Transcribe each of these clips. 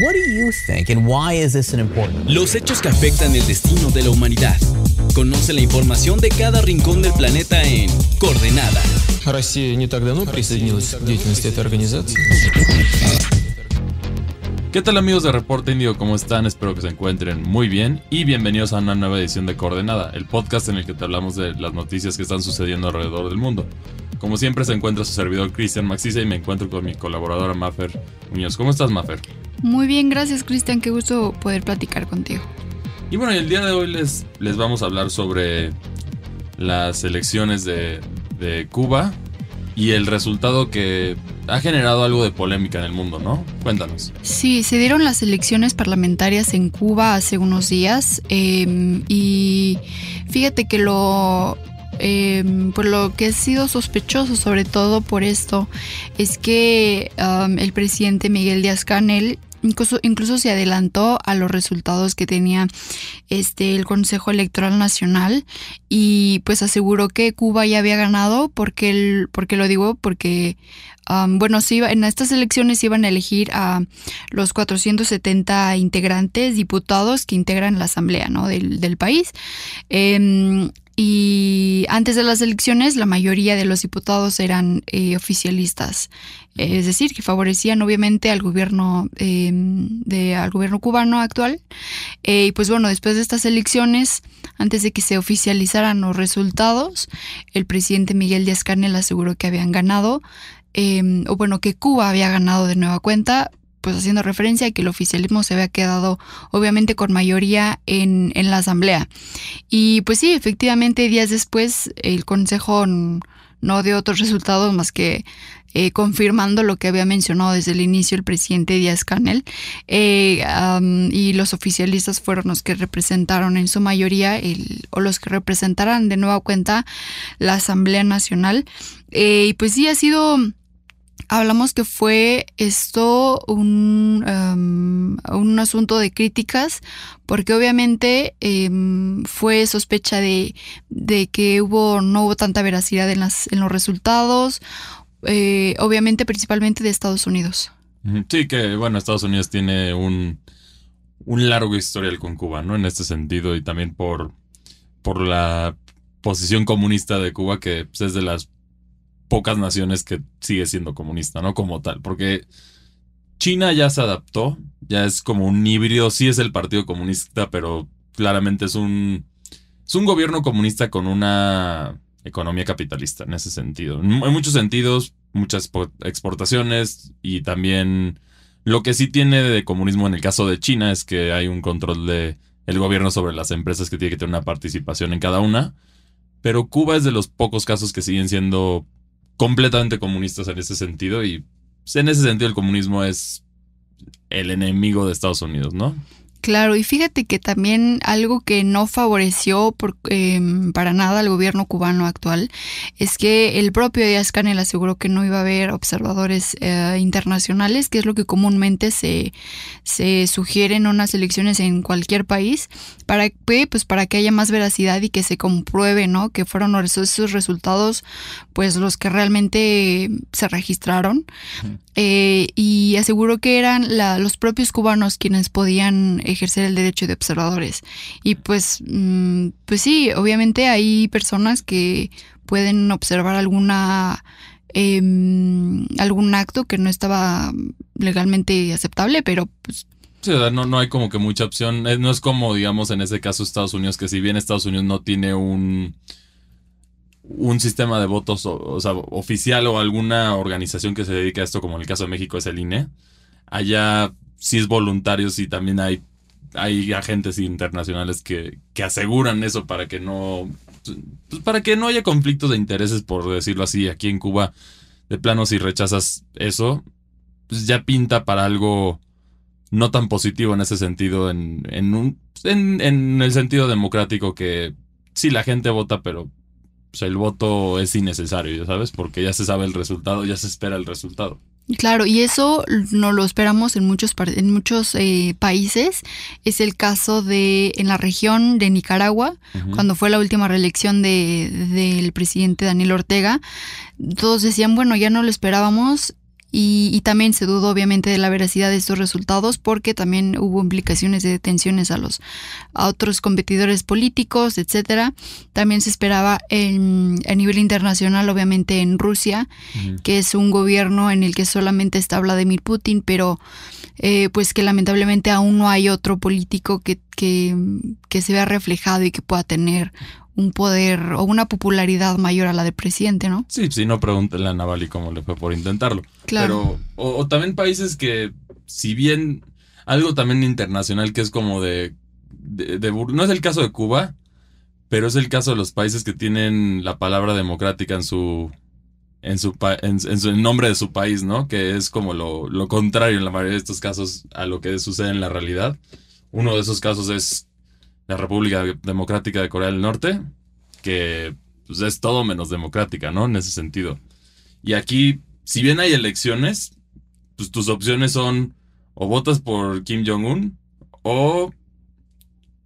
What do you think and why is this an important? Los hechos que afectan el destino de la humanidad. Conoce la información de cada rincón del planeta en Coordenada. Россия не так давно присоединилась к деятельности этой организации. ¿Qué tal amigos de Reporte Indio? ¿Cómo están? Espero que se encuentren muy bien y bienvenidos a una nueva edición de Coordenada, el podcast en el que te hablamos de las noticias que están sucediendo alrededor del mundo. Como siempre se encuentra su servidor Cristian Maxisa y me encuentro con mi colaboradora Mafer Muñoz. ¿Cómo estás Mafer? Muy bien, gracias Cristian, qué gusto poder platicar contigo. Y bueno, el día de hoy les, les vamos a hablar sobre las elecciones de, de Cuba y el resultado que ha generado algo de polémica en el mundo, ¿no? Cuéntanos. Sí, se dieron las elecciones parlamentarias en Cuba hace unos días eh, y fíjate que lo... Eh, por lo que ha sido sospechoso sobre todo por esto es que el presidente Miguel Díaz Canel Incluso, incluso, se adelantó a los resultados que tenía este el Consejo Electoral Nacional y pues aseguró que Cuba ya había ganado porque el, porque lo digo porque um, bueno sí en estas elecciones iban a elegir a los 470 integrantes diputados que integran la asamblea ¿no? del, del país eh, y antes de las elecciones la mayoría de los diputados eran eh, oficialistas, es decir, que favorecían obviamente al gobierno eh, de, al gobierno cubano actual. Eh, y pues bueno, después de estas elecciones, antes de que se oficializaran los resultados, el presidente Miguel Díaz Canel aseguró que habían ganado, o bueno, que Cuba había ganado de nueva cuenta, pues haciendo referencia a que el oficialismo se había quedado obviamente con mayoría en, en la asamblea. Y pues sí, efectivamente días después el Consejo no dio otros resultados más que eh, confirmando lo que había mencionado desde el inicio el presidente Díaz Canel. Eh, y los oficialistas fueron los que representaron en su mayoría, o los que representarán de nueva cuenta la Asamblea Nacional. Eh, y pues sí, ha sido hablamos que fue esto un, um, un asunto de críticas, porque obviamente um, fue sospecha de, de, que hubo, no hubo tanta veracidad en, las, en los resultados, eh, obviamente principalmente de Estados Unidos. Sí, que bueno, Estados Unidos tiene un, un largo historial con Cuba, ¿no? En este sentido, y también por, por la posición comunista de Cuba, que pues, es de las pocas naciones que sigue siendo comunista, ¿no? Como tal, porque China ya se adaptó, ya es como un híbrido, sí es el Partido Comunista, pero claramente es un, es un gobierno comunista con una economía capitalista en ese sentido. En muchos sentidos, muchas exportaciones y también lo que sí tiene de comunismo en el caso de China es que hay un control de gobierno sobre las empresas que tiene que tener una participación en cada una. Pero Cuba es de los pocos casos que siguen siendo completamente comunistas en ese sentido y pues, en ese sentido el comunismo es el enemigo de Estados Unidos, ¿no? Claro, y fíjate que también algo que no favoreció por, eh, para nada al gobierno cubano actual es que el propio Díaz Canel aseguró que no iba a haber observadores eh, internacionales, que es lo que comúnmente se, se sugiere en unas elecciones en cualquier país, para, pues, para que haya más veracidad y que se compruebe ¿no? que fueron esos resultados pues los que realmente se registraron. Eh, y aseguró que eran la, los propios cubanos quienes podían ejercer el derecho de observadores. Y pues, mm, pues sí, obviamente hay personas que pueden observar alguna eh, algún acto que no estaba legalmente aceptable, pero pues no, no hay como que mucha opción. No es como, digamos, en ese caso Estados Unidos, que si bien Estados Unidos no tiene un un sistema de votos o, sea, oficial o alguna organización que se dedique a esto, como en el caso de México es el INE, allá sí es voluntario, y también hay, hay agentes internacionales que, que aseguran eso para que no pues para que no haya conflictos de intereses, por decirlo así, aquí en Cuba, de plano si rechazas eso, pues ya pinta para algo no tan positivo en ese sentido, en, en, un, en, en el sentido democrático que sí la gente vota, pero pues, el voto es innecesario, ya sabes, porque ya se sabe el resultado, ya se espera el resultado. Claro, y eso no lo esperamos en muchos, en muchos eh, países. Es el caso de en la región de Nicaragua, cuando fue la última reelección de, del presidente Daniel Ortega. Todos decían, bueno, ya no lo esperábamos y, y, también se dudó obviamente de la veracidad de estos resultados porque también hubo implicaciones de detenciones a los a otros competidores políticos, etcétera. También se esperaba en, a nivel internacional, obviamente en Rusia, que es un gobierno en el que solamente está Vladimir Putin, pero eh, pues que lamentablemente aún no hay otro político que, que, que se vea reflejado y que pueda tener un poder o una popularidad mayor a la del presidente, ¿no? Sí, si no, pregúntenle a Navalny cómo le fue por intentarlo. Claro. Pero, o, o, también países que, si bien algo también internacional que es como de, de, de, no es el caso de Cuba, pero es el caso de los países que tienen la palabra democrática en su en su en, en su en nombre de su país, ¿no? Que es como lo, lo contrario en la mayoría de estos casos a lo que sucede en la realidad. Uno de esos casos es la República Democrática de Corea del Norte, que pues, es todo menos democrática, ¿no? En ese sentido. Y aquí, si bien hay elecciones, pues tus opciones son o votas por Kim Jong-un o,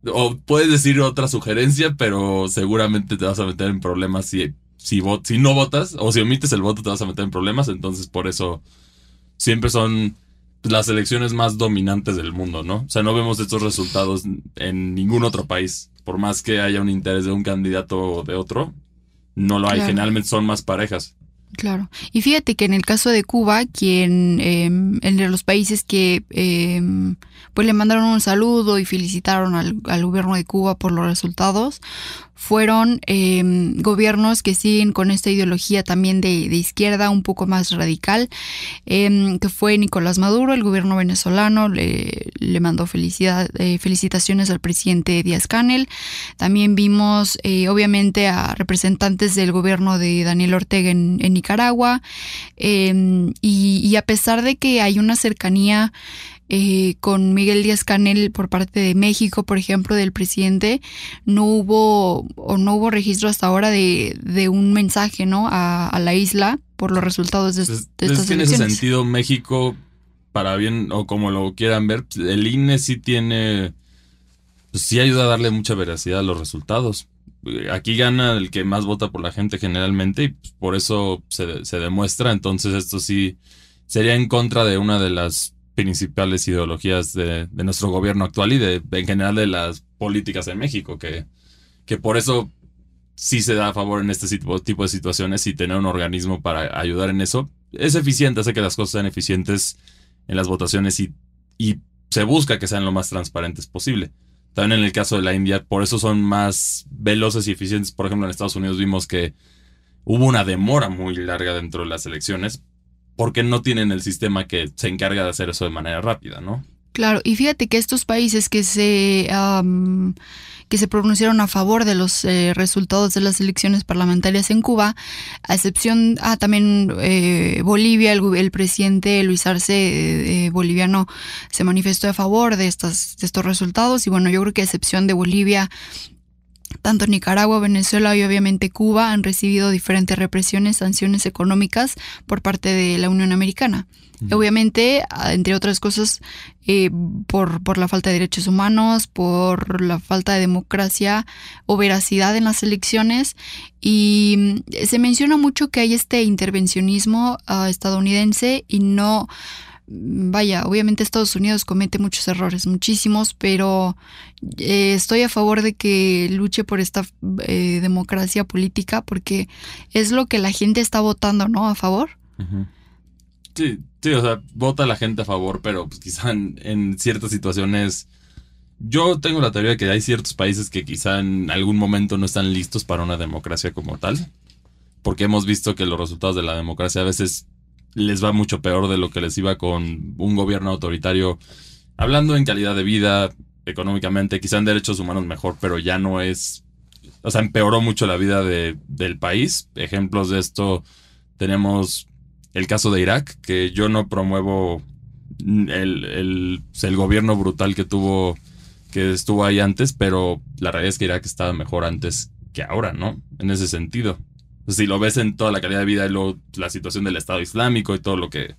o puedes decir otra sugerencia, pero seguramente te vas a meter en problemas si, si, si no votas o si omites el voto te vas a meter en problemas. Entonces, por eso siempre son las elecciones más dominantes del mundo, ¿no? O sea, no vemos estos resultados en ningún otro país. Por más que haya un interés de un candidato o de otro, no lo hay. Claro. Generalmente son más parejas. Claro. Y fíjate que en el caso de Cuba, quien eh, entre los países que eh, pues le mandaron un saludo y felicitaron al, al, gobierno de Cuba por los resultados, fueron eh, gobiernos que siguen con esta ideología también de, izquierda un poco más radical, eh, que fue Nicolás Maduro, el gobierno venezolano, le, le mandó felicidad, eh, felicitaciones al presidente Díaz Canel. También vimos, eh, obviamente, a representantes del gobierno de Daniel Ortega en, Nicaragua, y, y a pesar de que hay una cercanía eh, con Miguel Díaz Canel por parte de México, por ejemplo, del presidente, no hubo o no hubo registro hasta ahora de, de un mensaje, ¿no? A, a, la isla por los resultados de, Pues, de estas es que en elecciones. ese sentido, México, para bien o como lo quieran ver, pues, el INE sí tiene, pues sí ayuda a darle mucha veracidad a los resultados. Aquí gana el que más vota por la gente generalmente y pues, por eso se, se demuestra. Entonces esto sí sería en contra de una de las principales ideologías de, nuestro gobierno actual y de, en general de las políticas en México, que, que por eso sí se da a favor en este tipo, tipo de situaciones y tener un organismo para ayudar en eso. Es eficiente, hace que las cosas sean eficientes en las votaciones y, y se busca que sean lo más transparentes posible. También en el caso de la India, por eso son más veloces y eficientes. Por ejemplo, en Estados Unidos vimos que hubo una demora muy larga dentro de las elecciones porque no tienen el sistema que se encarga de hacer eso de manera rápida, ¿no? Claro, y fíjate que estos países que se um, que se pronunciaron a favor de los eh, resultados de las elecciones parlamentarias en Cuba, a excepción ah, también eh, Bolivia, el, el, presidente Luis Arce eh, boliviano se manifestó a favor de estas de estos resultados y bueno, yo creo que a excepción de Bolivia tanto Nicaragua, Venezuela y obviamente Cuba han recibido diferentes represiones, sanciones económicas por parte de la Unión Americana. Obviamente, entre otras cosas, eh, por, por, la falta de derechos humanos, por la falta de democracia o veracidad en las elecciones. Y se menciona mucho que hay este intervencionismo uh, estadounidense y no vaya, obviamente Estados Unidos comete muchos errores, muchísimos, pero eh, estoy a favor de que luche por esta eh, democracia política porque es lo que la gente está votando, ¿no? A favor. Sí, sí, o sea, vota la gente a favor, pero pues quizá en, en, ciertas situaciones... Yo tengo la teoría de que hay ciertos países que quizá en algún momento no están listos para una democracia como tal, porque hemos visto que los resultados de la democracia a veces les va mucho peor de lo que les iba con un gobierno autoritario, hablando en calidad de vida, económicamente, quizá en derechos humanos mejor, pero ya no es, o sea, empeoró mucho la vida de, del país. Ejemplos de esto tenemos el caso de Irak, que yo no promuevo el, el, el gobierno brutal que tuvo, que estuvo ahí antes, pero la realidad es que Irak estaba mejor antes que ahora, ¿no? En ese sentido si lo ves en toda la calidad de vida y luego la situación del Estado Islámico y todo lo que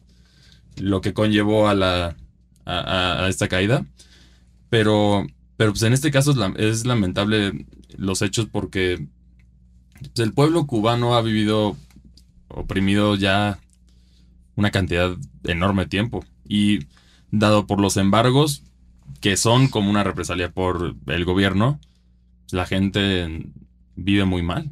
lo que conllevó a la a, esta caída pero pero pues en este caso es, lamentable los hechos porque pues el pueblo cubano ha vivido oprimido ya una cantidad enorme de tiempo. Y dado por los embargos, que son como una represalia por el gobierno, la gente vive muy mal.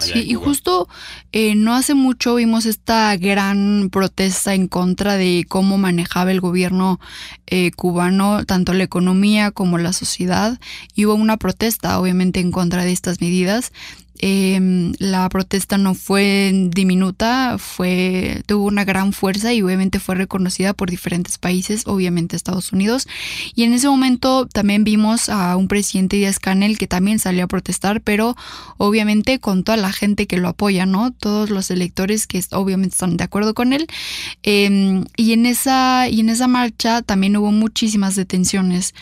Sí, y justo eh, no hace mucho vimos esta gran protesta en contra de cómo manejaba el gobierno eh, cubano, tanto la economía como la sociedad, y hubo una protesta, obviamente, en contra de estas medidas. Eh, la protesta no fue diminuta, fue, tuvo una gran fuerza y obviamente fue reconocida por diferentes países, obviamente Estados Unidos. Y en ese momento también vimos a un presidente Díaz Canel que también salió a protestar, pero obviamente con toda la gente que lo apoya, ¿no? Todos los electores que obviamente están de acuerdo con él. Eh, y en esa, y en esa marcha también hubo muchísimas detenciones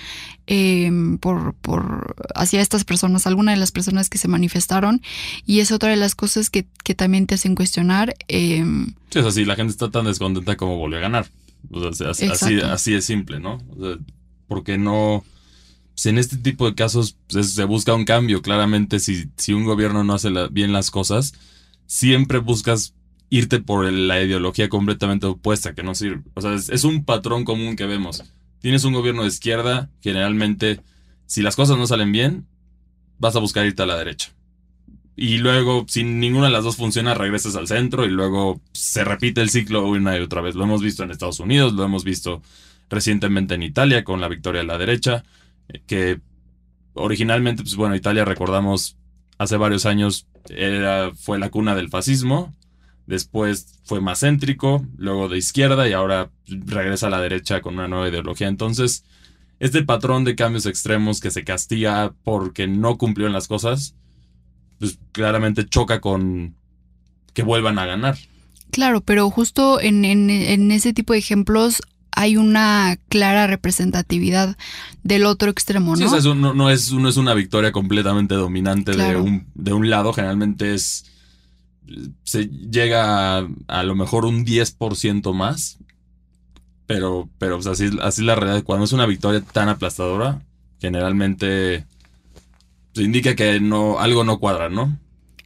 eh, por, por hacia estas personas, algunas de las personas que se manifestaron. Y es otra de las cosas que, que también te hacen cuestionar. eh, Sí, o sea, si la gente está tan descontenta como volvió a ganar. O sea, así, así, así es simple, ¿no? O sea, porque no. Si en este tipo de casos pues, se busca un cambio, claramente, si, si un gobierno no hace la- bien las cosas, siempre buscas irte por la ideología completamente opuesta, que no sirve. O sea, es, es un patrón común que vemos. Tienes un gobierno de izquierda, generalmente, si las cosas no salen bien, vas a buscar irte a la derecha. Y luego, si ninguna de las dos funciona, regresas al centro y luego se repite el ciclo una y otra vez. Lo hemos visto en Estados Unidos, lo hemos visto recientemente en Italia con la victoria de la derecha, eh, que originalmente, pues bueno, Italia recordamos hace varios años era, fue la cuna del fascismo, después fue más céntrico, luego de izquierda y ahora regresa a la derecha con una nueva ideología. Entonces, este patrón de cambios extremos que se castiga porque no cumplió en las cosas, pues claramente choca con que vuelvan a ganar. Claro, pero justo en, en- en ese tipo de ejemplos hay una clara representatividad del otro extremo, Sí, ¿no? o sea, es un- no, no es, no es una victoria completamente dominante de, un, de un lado, generalmente es. Se llega a, a lo mejor un 10% más. Pero, pero pues, así, así es la realidad. Cuando es una victoria tan aplastadora, generalmente se indica que no, algo no cuadra, ¿no?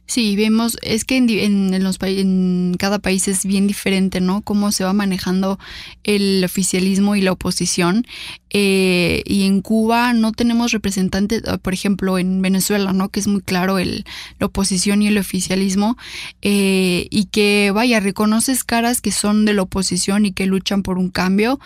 Sí, vemos, es que en, en, los, en cada país es bien diferente, ¿no? Cómo se va manejando el oficialismo y la oposición. Eh, y en Cuba no tenemos representantes, ah, por ejemplo, en Venezuela, ¿no? Que es muy claro el, la oposición y el oficialismo. eh, y que, vaya, reconoces caras que son de la oposición y que luchan por un cambio.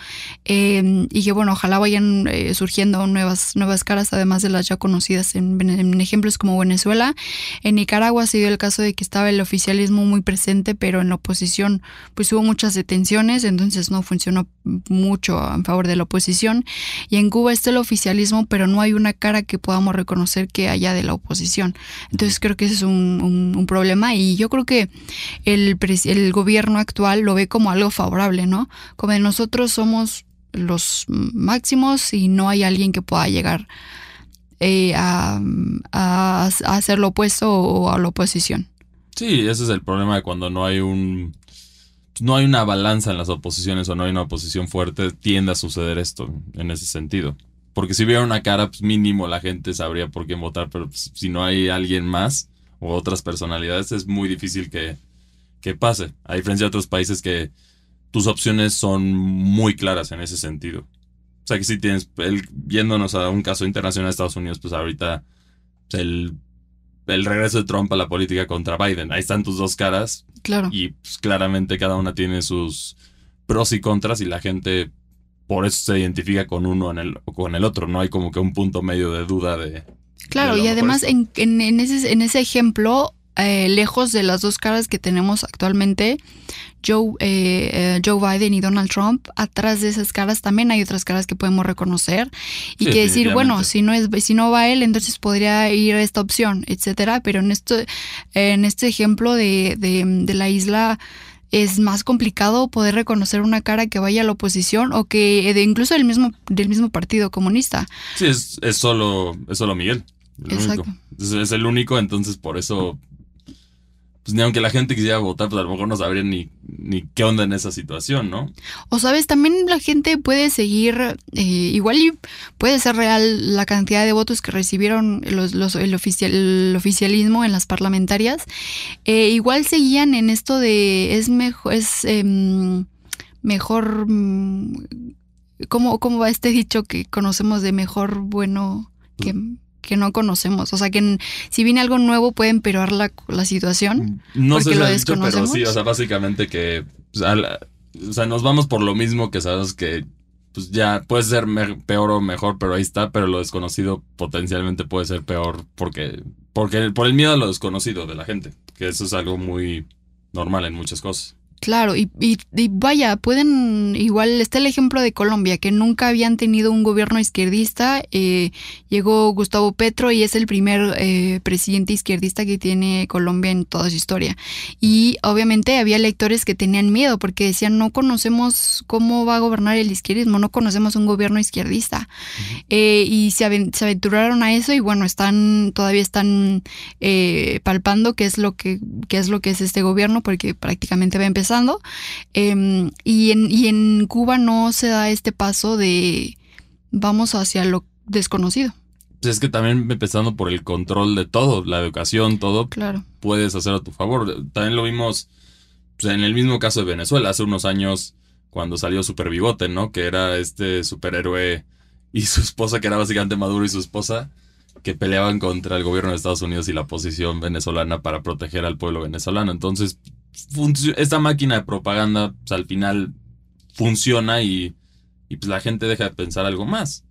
eh, y que, bueno, ojalá vayan eh, surgiendo nuevas, nuevas caras, además de las ya conocidas en, ejemplos como Venezuela. En Nicaragua se dio el caso de que estaba el oficialismo muy presente, pero en la oposición pues hubo muchas detenciones, entonces no funcionó mucho en favor de la oposición. Y en Cuba está el oficialismo, pero no hay una cara que podamos reconocer que haya de la oposición. Entonces creo que ese es un, un- un problema y yo creo que el, el gobierno actual lo ve como algo favorable, ¿no? Como de nosotros somos los máximos y no hay alguien que pueda llegar eh, a, a- a hacer lo opuesto o a la oposición. Sí, ese es el problema de cuando no hay un. No hay una balanza en las oposiciones o no hay una oposición fuerte, tiende a suceder esto en ese sentido. Porque si hubiera una cara, pues mínimo la gente sabría por quién votar, pero pues, si no hay alguien más o otras personalidades, es muy difícil que, que pase. A diferencia de otros países que tus opciones son muy claras en ese sentido. O sea que si tienes, yéndonos a un caso internacional de Estados Unidos, pues ahorita pues, el, el regreso de Trump a la política contra Biden. Ahí están tus dos caras Claro. y pues, claramente cada una tiene sus pros y contras y la gente por eso se identifica con uno en el, o con el otro. No hay como que un punto medio de duda de... Claro, de y además en- en ese, en ese ejemplo, eh, lejos de las dos caras que tenemos actualmente, Joe, eh, eh, Joe Biden y Donald Trump, atrás de esas caras también hay otras caras que podemos reconocer y Sí, que decir, bueno, si no es, si no va él, entonces podría ir a esta opción, etcétera. Pero en esto, en este ejemplo de, de, de la isla es más complicado poder reconocer una cara que vaya a la oposición o que de incluso del mismo, del mismo partido comunista. Sí, es, es solo, es solo Miguel. el Exacto. es el único, entonces por eso... Pues ni aunque la gente quisiera votar, pues a lo mejor no sabría ni, ni qué onda en esa situación, ¿no? O sabes, también la gente puede seguir, eh, igual puede ser real la cantidad de votos que recibieron los, los- el, oficial, el oficialismo en las parlamentarias. Eh, igual seguían en esto de es mejor, es em, mejor... mm, ¿Cómo, ¿Cómo va este dicho que conocemos de mejor bueno que, que no conocemos? O sea, que en- si viene algo nuevo puede empeorar la, la situación. No Porque sé si lo has dicho, pero sí, o sea, básicamente que, o sea, la- o sea, nos vamos por lo mismo que sabes que, pues ya puede ser peor o mejor, pero ahí está, pero lo desconocido potencialmente puede ser peor porque, porque, por el miedo a lo desconocido de la gente, que eso es algo muy normal en muchas cosas. Claro, y, y- y vaya, pueden, igual está el ejemplo de Colombia, que nunca habían tenido un gobierno izquierdista. eh, llegó Gustavo Petro y es el primer eh, presidente izquierdista que tiene Colombia en toda su historia. Y obviamente había electores que tenían miedo porque decían, no conocemos cómo va a gobernar el izquierdismo, no conocemos un gobierno izquierdista. Eh, y se, aven- se aventuraron a eso y bueno, están, todavía están eh, palpando qué es lo que, qué es lo que es este gobierno, porque prácticamente va Em, y, en, y en Cuba no se da este paso de vamos hacia lo desconocido. Pues es que también empezando por el control de todo, la educación, todo, Claro. puedes hacer a tu favor. También lo vimos pues, en el mismo caso de Venezuela, hace unos años, cuando salió Super Bigote, ¿no? Que era este superhéroe y su esposa, que era básicamente Maduro y su esposa, que peleaban contra el gobierno de Estados Unidos y la oposición venezolana para proteger al pueblo venezolano. Entonces, esta máquina de propaganda, pues, al final funciona y, y, pues la gente deja de pensar algo más.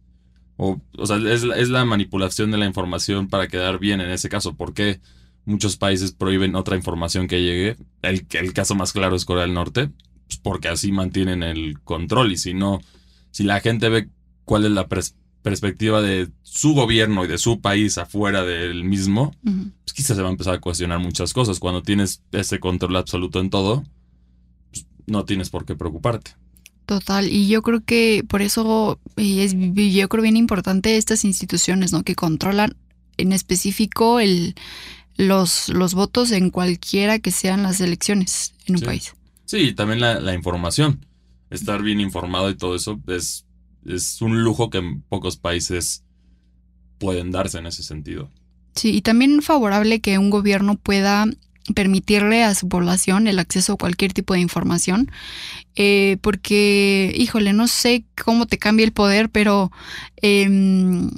O, o sea, es, es la manipulación de la información para quedar bien en ese caso. ¿Por qué muchos países prohíben otra información que llegue? El, el caso más claro es Corea del Norte, pues porque así mantienen el control. Y si no, si la gente ve cuál es la perspectiva de su gobierno y de su país afuera del mismo, pues quizás se va a empezar a cuestionar muchas cosas. Cuando tienes ese control absoluto en todo, pues, no tienes por qué preocuparte. Total, y yo creo que por eso eh, es yo creo bien importante estas instituciones, ¿no? Que controlan en específico el los, los votos en cualquiera que sean las elecciones en un Sí. país. Sí, y también la, la información. Estar bien informado y todo eso es, es un lujo que en pocos países pueden darse en ese sentido. Sí, y también favorable que un gobierno pueda permitirle a su población el acceso a cualquier tipo de información, eh, porque, híjole, no sé cómo te cambia el poder, pero em,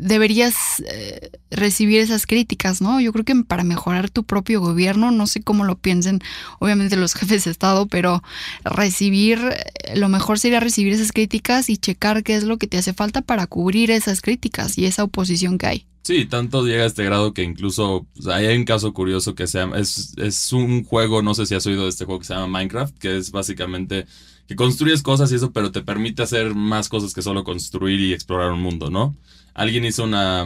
deberías eh, recibir esas críticas, ¿no? Yo creo que para mejorar tu propio gobierno, no sé cómo lo piensen, obviamente los jefes de Estado, pero recibir, eh, lo mejor sería recibir esas críticas y checar qué es lo que te hace falta para cubrir esas críticas y esa oposición que hay. Sí, tanto llega a este grado que incluso hay un caso curioso que se llama, es, es un juego, no sé si has oído de este juego que se llama Minecraft, que es básicamente que construyes cosas y eso, pero te permite hacer más cosas que solo construir y explorar un mundo, ¿no? Alguien hizo una,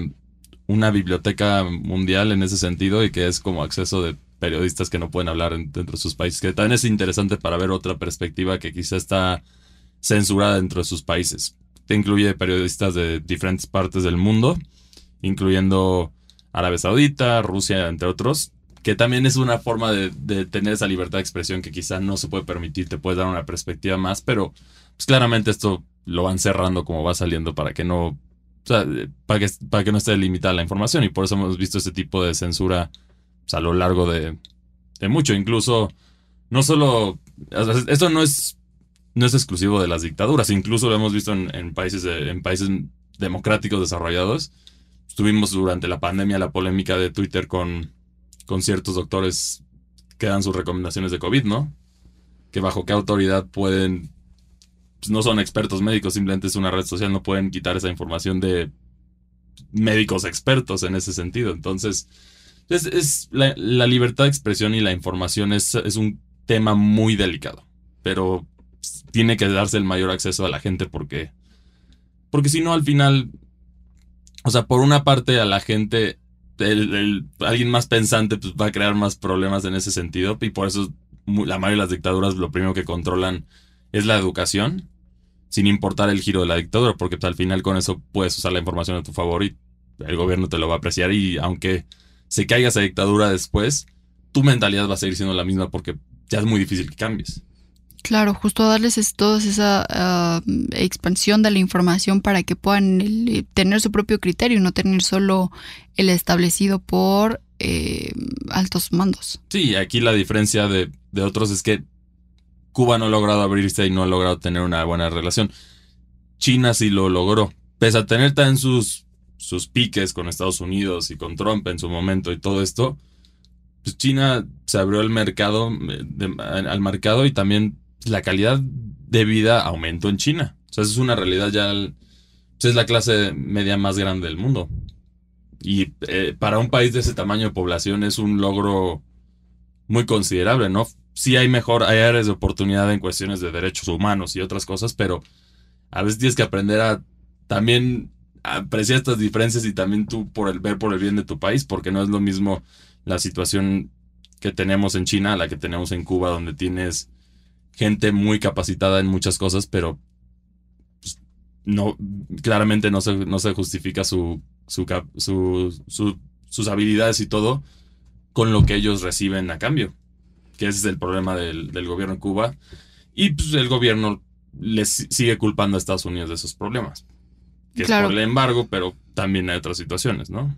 una biblioteca mundial en ese sentido y que es como acceso de periodistas que no pueden hablar en- dentro de sus países, que también es interesante para ver otra perspectiva que quizá está censurada dentro de sus países. Te incluye periodistas de diferentes partes del mundo incluyendo Arabia Saudita, Rusia, entre otros, que también es una forma de, tener esa libertad de expresión que quizás no se puede permitir, te puede dar una perspectiva más, pero pues claramente esto lo van cerrando como va saliendo para que no, o sea, para que, para que no esté limitada la información y por eso hemos visto este tipo de censura pues, a lo largo de, de mucho, incluso no solo, esto no es, no es exclusivo de las dictaduras, incluso lo hemos visto en, países, en países democráticos desarrollados, Tuvimos durante la pandemia la polémica de Twitter con, con ciertos doctores que dan sus recomendaciones de COVID, ¿no? Que bajo qué autoridad pueden, pues no son expertos médicos, simplemente es una red social, no pueden quitar esa información de médicos expertos en ese sentido. Entonces, es, es la, libertad de expresión y la información es, es un tema muy delicado, pero tiene que darse el mayor acceso a la gente porque, porque si no, al final o sea, por una parte a la gente, el- el- alguien más pensante pues, va a crear más problemas en ese sentido y por eso la mayoría de las dictaduras lo primero que controlan es la educación, sin importar el giro de la dictadura, porque pues, al final con eso puedes usar la información a tu favor y el gobierno te lo va a apreciar y aunque se caiga esa dictadura después, tu mentalidad va a seguir siendo la misma porque ya es muy difícil que cambies. Claro, justo darles es, toda esa ah, expansión de la información para que puedan el- tener su propio criterio no tener solo el establecido por eh, altos mandos. Sí, aquí la diferencia de, otros es que Cuba no ha logrado abrirse y no ha logrado tener una buena relación. China sí lo logró. Pese a tener también sus, sus piques con Estados Unidos y con Trump en su momento y todo esto, pues China se abrió el mercado, eh, al mercado y también la calidad de vida aumentó en China. O sea, es una realidad ya. pues es la clase media más grande del mundo. Y eh, para un país de ese tamaño de población es un logro muy considerable, ¿no? Sí hay mejor, hay áreas de oportunidad en cuestiones de derechos humanos y otras cosas, pero a veces tienes que aprender a también apreciar estas diferencias y también tú por el ver por el bien de tu país, porque no es lo mismo la situación que tenemos en China la que tenemos en Cuba, donde tienes gente muy capacitada en muchas cosas, pero pues, no, claramente no se, no se justifica su, su, su- su- sus habilidades y todo con lo que ellos reciben a cambio. Que ese es el problema del, del gobierno en Cuba. Y pues el gobierno les si- sigue culpando a Estados Unidos de esos problemas. Que Claro. es por el embargo, pero también hay otras situaciones, ¿no?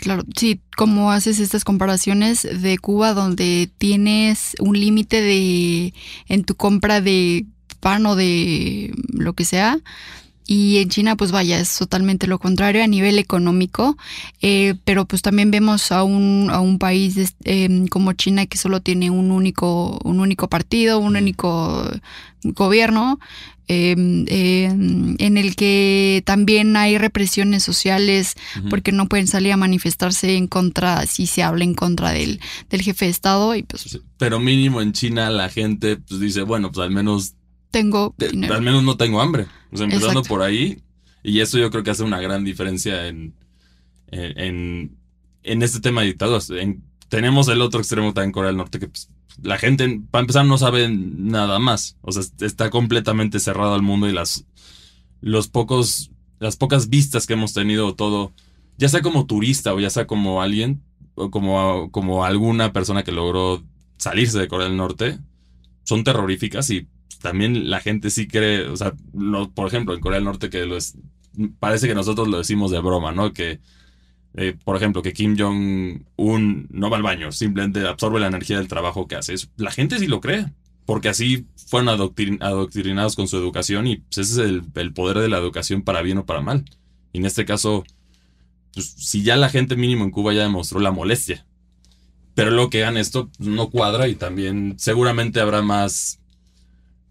Claro, sí, como haces estas comparaciones de Cuba donde tienes un límite de en tu compra de pan o de lo que sea. Y en China, pues vaya, es totalmente lo contrario a nivel económico. Eh, pero pues también vemos a un, a un país em, como China que solo tiene un único, un único partido, un único gobierno, em, en el que también hay represiones sociales porque no pueden salir a manifestarse en contra, si se habla en contra del, del jefe de Estado y pues Pero mínimo en China la gente pues, dice, bueno, pues al menos, tengo dinero. al menos no tengo hambre. O sea, empezando Exacto. por ahí. Y eso yo creo que hace una gran diferencia en, en, en, en este tema de dictaduras. En- tenemos el otro extremo también en Corea del Norte que pues, la gente, para empezar, no sabe nada más. O sea, está completamente cerrado al mundo y las, los pocos, las pocas vistas que hemos tenido todo, ya sea como turista o ya sea como alguien, o como, como alguna persona que logró salirse de Corea del Norte, son terroríficas y también la gente sí cree, o sea, lo- por ejemplo, en Corea del Norte que lo es, parece que nosotros lo decimos de broma, ¿no? Que, eh, por ejemplo, que Kim Jong-un no va al baño, simplemente absorbe la energía del trabajo que hace. La gente sí lo cree, porque así fueron adoctrin- adoctrinados con su educación y pues, ese es el, el poder de la educación para bien o para mal. Y en este caso, pues, si ya la gente mínimo en Cuba ya demostró la molestia, pero lo que hagan esto pues, no cuadra y también seguramente habrá más...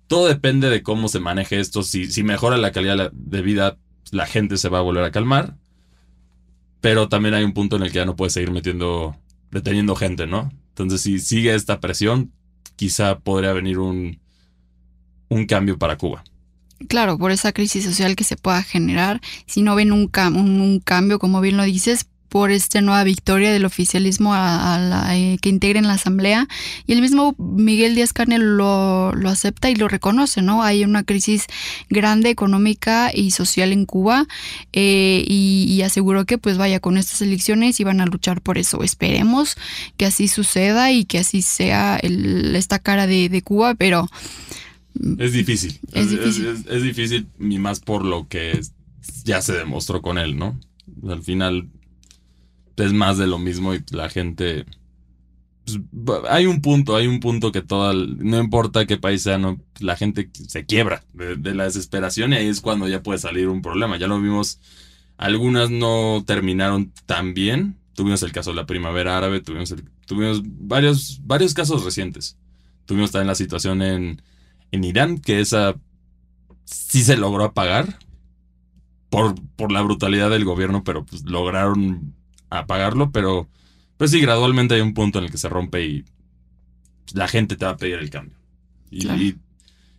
Todo depende de cómo se maneje esto. Si, mejora la calidad de vida, la gente se va a volver a calmar. Pero también hay un punto en el que ya no puede seguir metiendo, deteniendo gente, ¿no? Entonces, si sigue esta presión, quizá podría venir un, un cambio para Cuba. Claro, por esa crisis social que se pueda generar, si no ven un, un cambio, como bien lo dices, por esta nueva victoria del oficialismo a, a la, eh, que integren la asamblea. Y el mismo Miguel Díaz Canel lo, lo acepta y lo reconoce, ¿no? Hay una crisis grande económica y social en Cuba eh, y, y aseguró que pues vaya con estas elecciones iban a luchar por eso. Esperemos que así suceda y que así sea el- esta cara de, de Cuba, pero Es difícil. Es difícil. Es, es difícil y más por lo que ya se demostró con él, ¿no? Al final es más de lo mismo y la gente... pues, hay un punto, hay un punto que toda... No importa qué país sea, no, la gente se quiebra de, la desesperación y ahí es cuando ya puede salir un problema. Ya lo vimos, algunas no terminaron tan bien. Tuvimos el caso de la primavera árabe, tuvimos, tuvimos varios, varios casos recientes. Tuvimos también la situación en, en Irán, que esa sí se logró apagar por, por la brutalidad del gobierno, pero pues lograron apagarlo, pero pues sí, gradualmente hay un punto en el que se rompe y la gente te va a pedir el cambio. Y, Claro. y,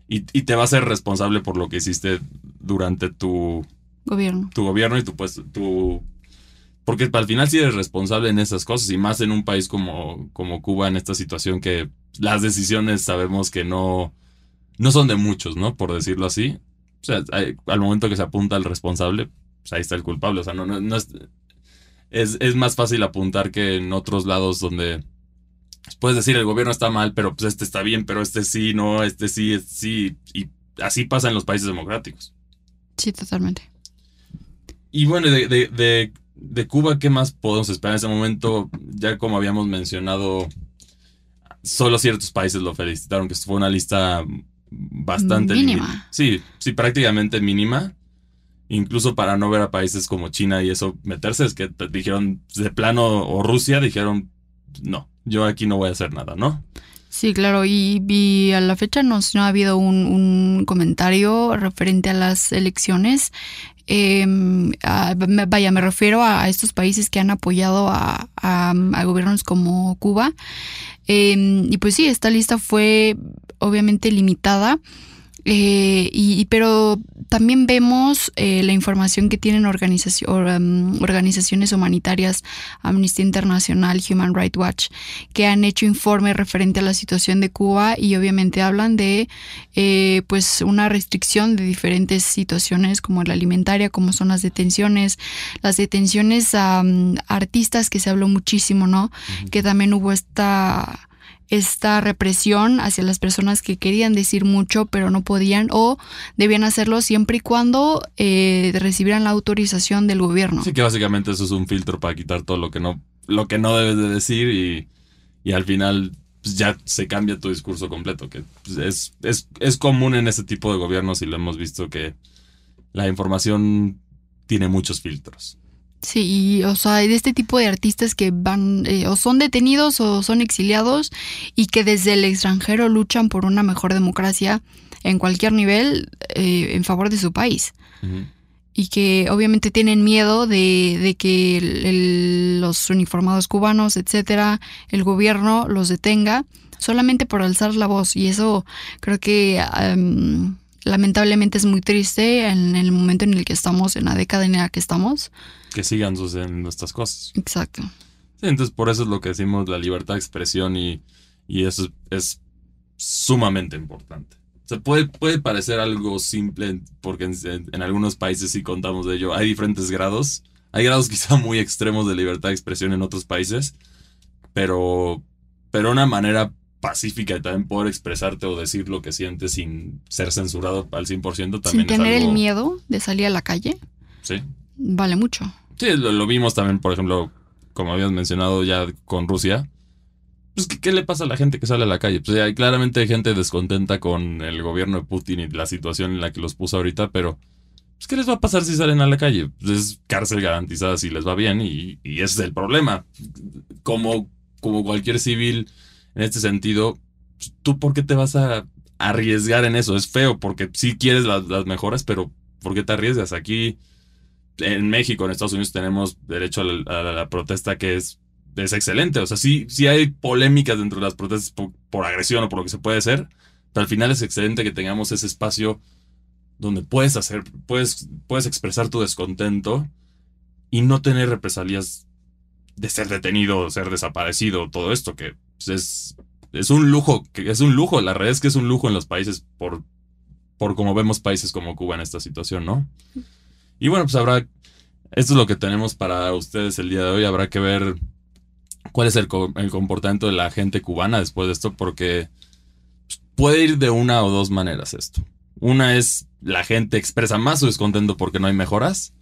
y- y te va a ser responsable por lo que hiciste durante tu, gobierno. tu gobierno y tu pues tu porque al final sí eres responsable en esas cosas y más en un país como, como Cuba en esta situación que las decisiones sabemos que no no son de muchos, ¿no? Por decirlo así. O sea, hay- al momento que se apunta al responsable, pues ahí está el culpable. O sea, no, no, no es, es, es más fácil apuntar que en otros lados donde puedes decir el gobierno está mal, pero pues este está bien, pero este sí, no, este sí, este sí. Y así pasa en los países democráticos. Sí, totalmente. Y bueno, de, de, de, de Cuba, ¿qué más podemos esperar en ese momento? Ya como habíamos mencionado solo ciertos países lo felicitaron, que fue una lista bastante Mínima. Sí, sí, prácticamente mínima. Incluso para no ver a países como China y eso meterse, es que dijeron de plano, o Rusia, dijeron, no, yo aquí no voy a hacer nada, ¿no? Sí, claro, y, y a la fecha no, no ha habido un, comentario referente a las elecciones. Eh, a- vaya, me refiero a, estos países que han apoyado a, gobiernos como Cuba. Eh, y pues sí, esta lista fue obviamente limitada. Eh, y, y- pero también vemos eh, la información que tienen organizaci- or- um, organizaciones humanitarias, Amnistía Internacional, Human Rights Watch, que han hecho informes referente a la situación de Cuba y obviamente hablan de eh, pues una restricción de diferentes situaciones como la alimentaria, como son las detenciones, las detenciones a mm, artistas que se habló muchísimo, ¿no? Que también hubo esta esta represión hacia las personas que querían decir mucho pero no podían o debían hacerlo siempre y cuando eh, recibieran la autorización del gobierno. Sí, que básicamente eso es un filtro para quitar todo lo que no, lo que no debes de decir y, y al final pues, ya se cambia tu discurso completo, que pues, es, es, es común en ese tipo de gobiernos y lo hemos visto que la información tiene muchos filtros. Sí, y, o sea, de este tipo de artistas que van eh, o son detenidos o son exiliados y que desde el extranjero luchan por una mejor democracia en cualquier nivel eh, en favor de su país. Y que obviamente tienen miedo de, de que el- el- los uniformados cubanos, etcétera, el gobierno los detenga solamente por alzar la voz. Y eso creo que am, lamentablemente es muy triste en el momento en el que estamos, en la década en la que estamos. Que sigan sucediendo estas cosas. Exacto. Sí, entonces por eso es lo que decimos la libertad de expresión y, y eso es, es sumamente importante. O sea, puede, puede parecer algo simple porque en, en algunos países sí contamos de ello. Hay diferentes grados. Hay grados quizá muy extremos de libertad de expresión en otros países, pero, pero una manera pacífica de también poder expresarte o decir lo que sientes sin ser censurado al 100% también Sin es tener algo- el miedo de salir a la calle, Sí. vale mucho. Sí, lo, vimos también, por ejemplo, como habías mencionado ya con Rusia. Pues, ¿qué, le pasa a la gente que sale a la calle? Pues hay claramente gente descontenta con el gobierno de Putin y la situación en la que los puso ahorita, pero pues, ¿qué les va a pasar si salen a la calle? Pues es cárcel garantizada si les va bien y, y ese es el problema. Como, como cualquier civil en este sentido, pues, ¿tú por qué te vas a arriesgar en eso? Es feo porque sí quieres las mejoras, pero ¿por qué te arriesgas? Aquí en México, en Estados Unidos, tenemos derecho a la, protesta que es, es excelente. O sea, sí, sí hay polémicas dentro de las protestas por, agresión o por lo que se puede hacer, pero al final es excelente que tengamos ese espacio donde puedes hacer, puedes, puedes expresar tu descontento y no tener represalias de ser detenido, ser desaparecido, todo esto que pues, es, es un lujo, es un lujo, la realidad es que es un lujo en los países por, por como vemos países como Cuba en esta situación, ¿no? Y bueno, pues habrá, esto es lo que tenemos para ustedes el día de hoy, habrá que ver cuál es el, co- el comportamiento de la gente cubana después de esto, porque pues, puede ir de una o dos maneras esto. Una es la gente expresa más su descontento porque no hay mejoras,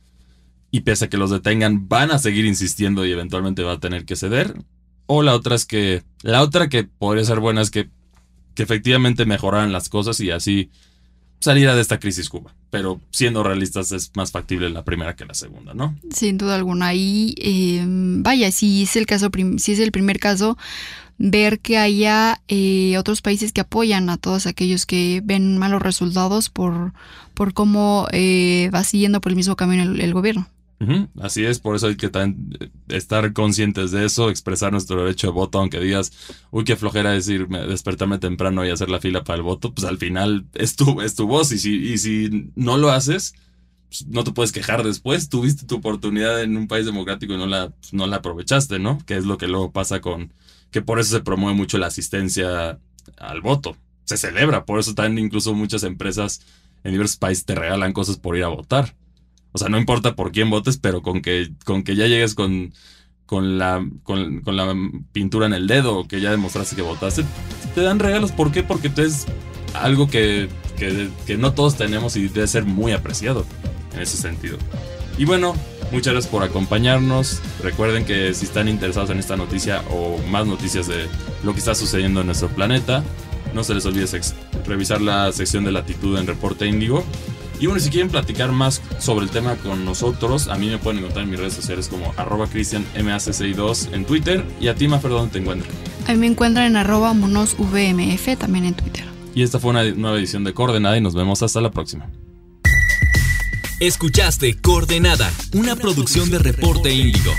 y pese a que los detengan, van a seguir insistiendo y eventualmente va a tener que ceder. O la otra es que, la otra que podría ser buena es que, que efectivamente mejoraran las cosas y así saliera de esta crisis Cuba. Pero siendo realistas es más factible la primera que la segunda, ¿no? Sin duda alguna. Y eh, vaya, si es el caso, si es el primer caso, ver que haya eh, otros países que apoyan a todos aquellos que ven malos resultados por, por cómo eh, va siguiendo por el mismo camino el gobierno. Así es, por eso hay que eh, estar conscientes de eso, expresar nuestro derecho de voto, aunque digas, uy, qué flojera decir, me- despertarme temprano y hacer la fila para el voto, pues al final es tu, es tu voz y si, y si no lo haces, pues, no te puedes quejar después, tuviste tu oportunidad en un país democrático y no la, pues, no la aprovechaste, ¿no? Que es lo que luego pasa con, que por eso se promueve mucho la asistencia al voto, se celebra, por eso también incluso muchas empresas en diversos países te regalan cosas por ir a votar. O sea, no importa por quién votes, pero con que, con que ya llegues con, con, la, con, con la pintura en el dedo o que ya demostraste que votaste, te dan regalos. ¿Por qué? Porque es algo que, que, que no todos tenemos y debe ser muy apreciado en ese sentido. Y bueno, Muchas gracias por acompañarnos. Recuerden que si están interesados en esta noticia o más noticias de lo que está sucediendo en nuestro planeta, no se les olvide revisar la sección de latitud en Reporte Índigo. Y bueno, si quieren platicar más sobre el tema con nosotros, a mí me pueden encontrar en mis redes sociales como arroba cristianmac62 en Twitter. Y a ti, Mafer, ¿dónde te encuentran? A mí me encuentran en arroba monosvmf también en Twitter. Y esta fue una nueva edición de Coordenada y nos vemos hasta la próxima. Escuchaste Coordenada, una producción de Reporte Índigo.